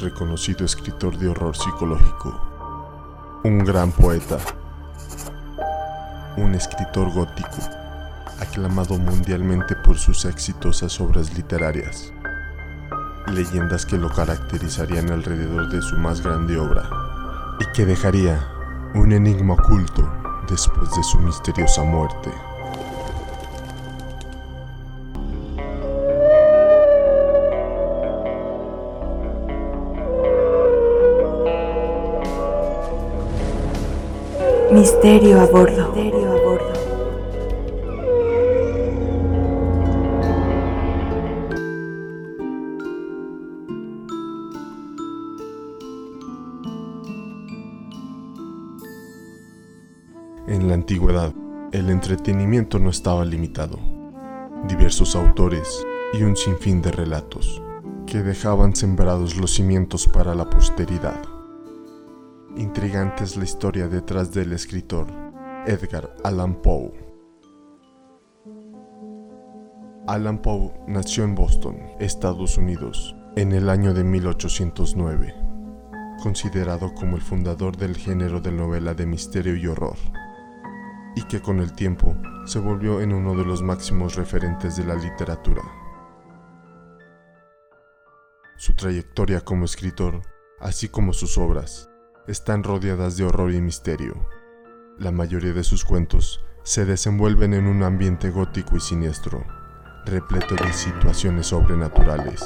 reconocido escritor de horror psicológico, un gran poeta, un escritor gótico, aclamado mundialmente por sus exitosas obras literarias, leyendas que lo caracterizarían alrededor de su más grande obra y que dejaría un enigma oculto después de su misteriosa muerte. Misterio a bordo. En la antigüedad, el entretenimiento no estaba limitado. Diversos autores y un sinfín de relatos que dejaban sembrados los cimientos para la posteridad. Intrigante es la historia detrás del escritor Edgar Allan Poe. Allan Poe nació en Boston, Estados Unidos, en el año de 1809, considerado como el fundador del género de novela de misterio y horror, y que con el tiempo se volvió en uno de los máximos referentes de la literatura. Su trayectoria como escritor, así como sus obras, están rodeadas de horror y misterio. La mayoría de sus cuentos se desenvuelven en un ambiente gótico y siniestro, repleto de situaciones sobrenaturales.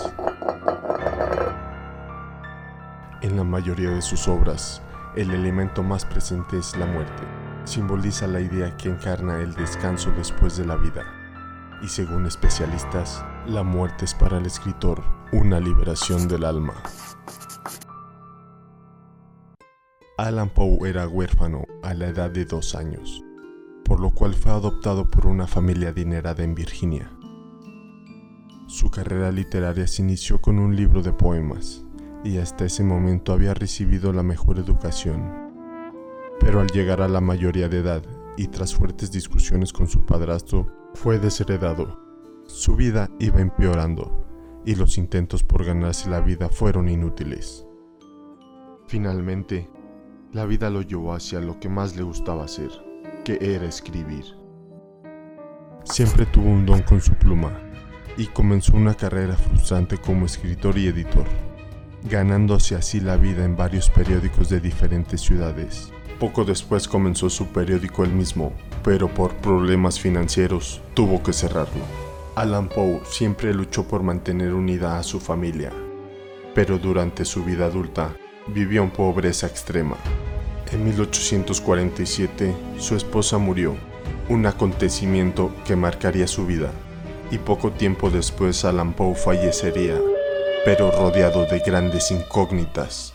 En la mayoría de sus obras, el elemento más presente es la muerte. Simboliza la idea que encarna el descanso después de la vida. Y según especialistas, la muerte es para el escritor una liberación del alma. Alan Poe era huérfano a la edad de dos años, por lo cual fue adoptado por una familia adinerada en Virginia. Su carrera literaria se inició con un libro de poemas y hasta ese momento había recibido la mejor educación. Pero al llegar a la mayoría de edad y tras fuertes discusiones con su padrastro, fue desheredado. Su vida iba empeorando y los intentos por ganarse la vida fueron inútiles. Finalmente, la vida lo llevó hacia lo que más le gustaba hacer, que era escribir. Siempre tuvo un don con su pluma y comenzó una carrera frustrante como escritor y editor, ganándose así la vida en varios periódicos de diferentes ciudades. Poco después comenzó su periódico él mismo, pero por problemas financieros tuvo que cerrarlo. Alan Poe siempre luchó por mantener unida a su familia, pero durante su vida adulta vivió en pobreza extrema. En 1847 su esposa murió, un acontecimiento que marcaría su vida, y poco tiempo después Alan Poe fallecería, pero rodeado de grandes incógnitas.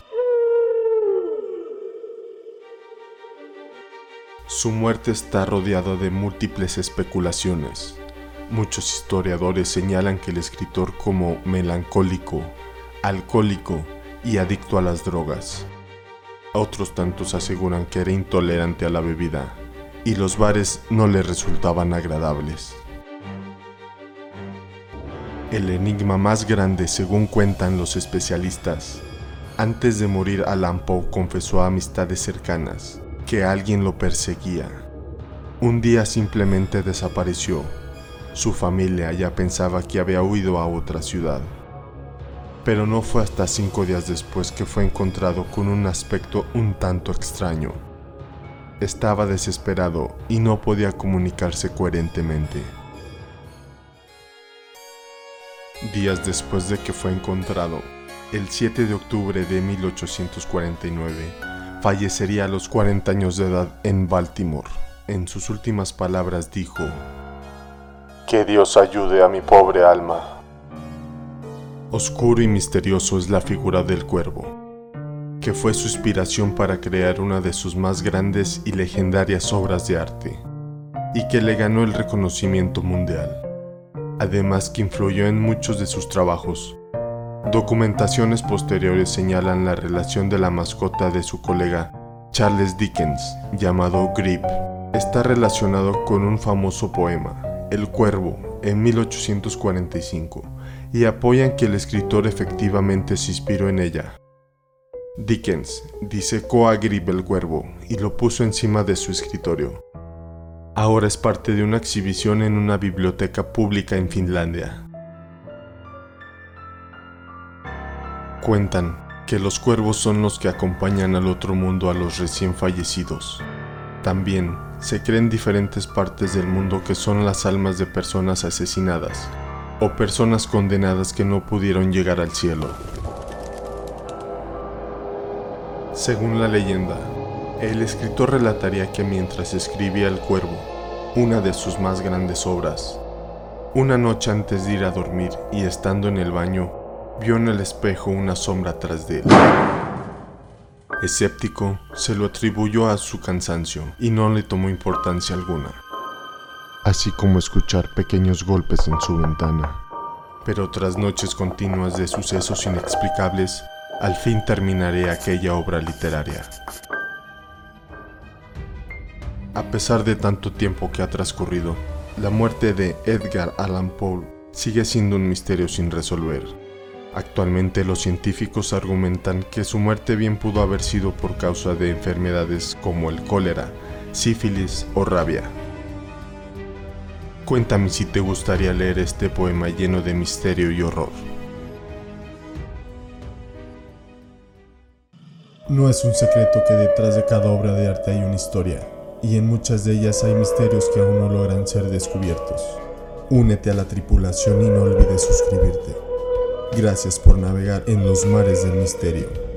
Su muerte está rodeada de múltiples especulaciones. Muchos historiadores señalan que el escritor como melancólico, alcohólico y adicto a las drogas. Otros tantos aseguran que era intolerante a la bebida y los bares no le resultaban agradables. El enigma más grande, según cuentan los especialistas, antes de morir Alan Poe confesó a amistades cercanas que alguien lo perseguía. Un día simplemente desapareció. Su familia ya pensaba que había huido a otra ciudad pero no fue hasta cinco días después que fue encontrado con un aspecto un tanto extraño. Estaba desesperado y no podía comunicarse coherentemente. Días después de que fue encontrado, el 7 de octubre de 1849, fallecería a los 40 años de edad en Baltimore. En sus últimas palabras dijo, Que Dios ayude a mi pobre alma. Oscuro y misterioso es la figura del cuervo, que fue su inspiración para crear una de sus más grandes y legendarias obras de arte, y que le ganó el reconocimiento mundial, además que influyó en muchos de sus trabajos. Documentaciones posteriores señalan la relación de la mascota de su colega Charles Dickens, llamado Grip. Está relacionado con un famoso poema, El Cuervo, en 1845 y apoyan que el escritor efectivamente se inspiró en ella. Dickens disecó a el cuervo y lo puso encima de su escritorio. Ahora es parte de una exhibición en una biblioteca pública en Finlandia. Cuentan que los cuervos son los que acompañan al otro mundo a los recién fallecidos. También se creen diferentes partes del mundo que son las almas de personas asesinadas o personas condenadas que no pudieron llegar al cielo. Según la leyenda, el escritor relataría que mientras escribía El Cuervo, una de sus más grandes obras, una noche antes de ir a dormir y estando en el baño, vio en el espejo una sombra tras de él. Escéptico, se lo atribuyó a su cansancio y no le tomó importancia alguna, así como escuchar pequeños golpes en su ventana. Pero tras noches continuas de sucesos inexplicables, al fin terminaré aquella obra literaria. A pesar de tanto tiempo que ha transcurrido, la muerte de Edgar Allan Poe sigue siendo un misterio sin resolver. Actualmente los científicos argumentan que su muerte bien pudo haber sido por causa de enfermedades como el cólera, sífilis o rabia. Cuéntame si te gustaría leer este poema lleno de misterio y horror. No es un secreto que detrás de cada obra de arte hay una historia, y en muchas de ellas hay misterios que aún no logran ser descubiertos. Únete a la tripulación y no olvides suscribirte. Gracias por navegar en los mares del misterio.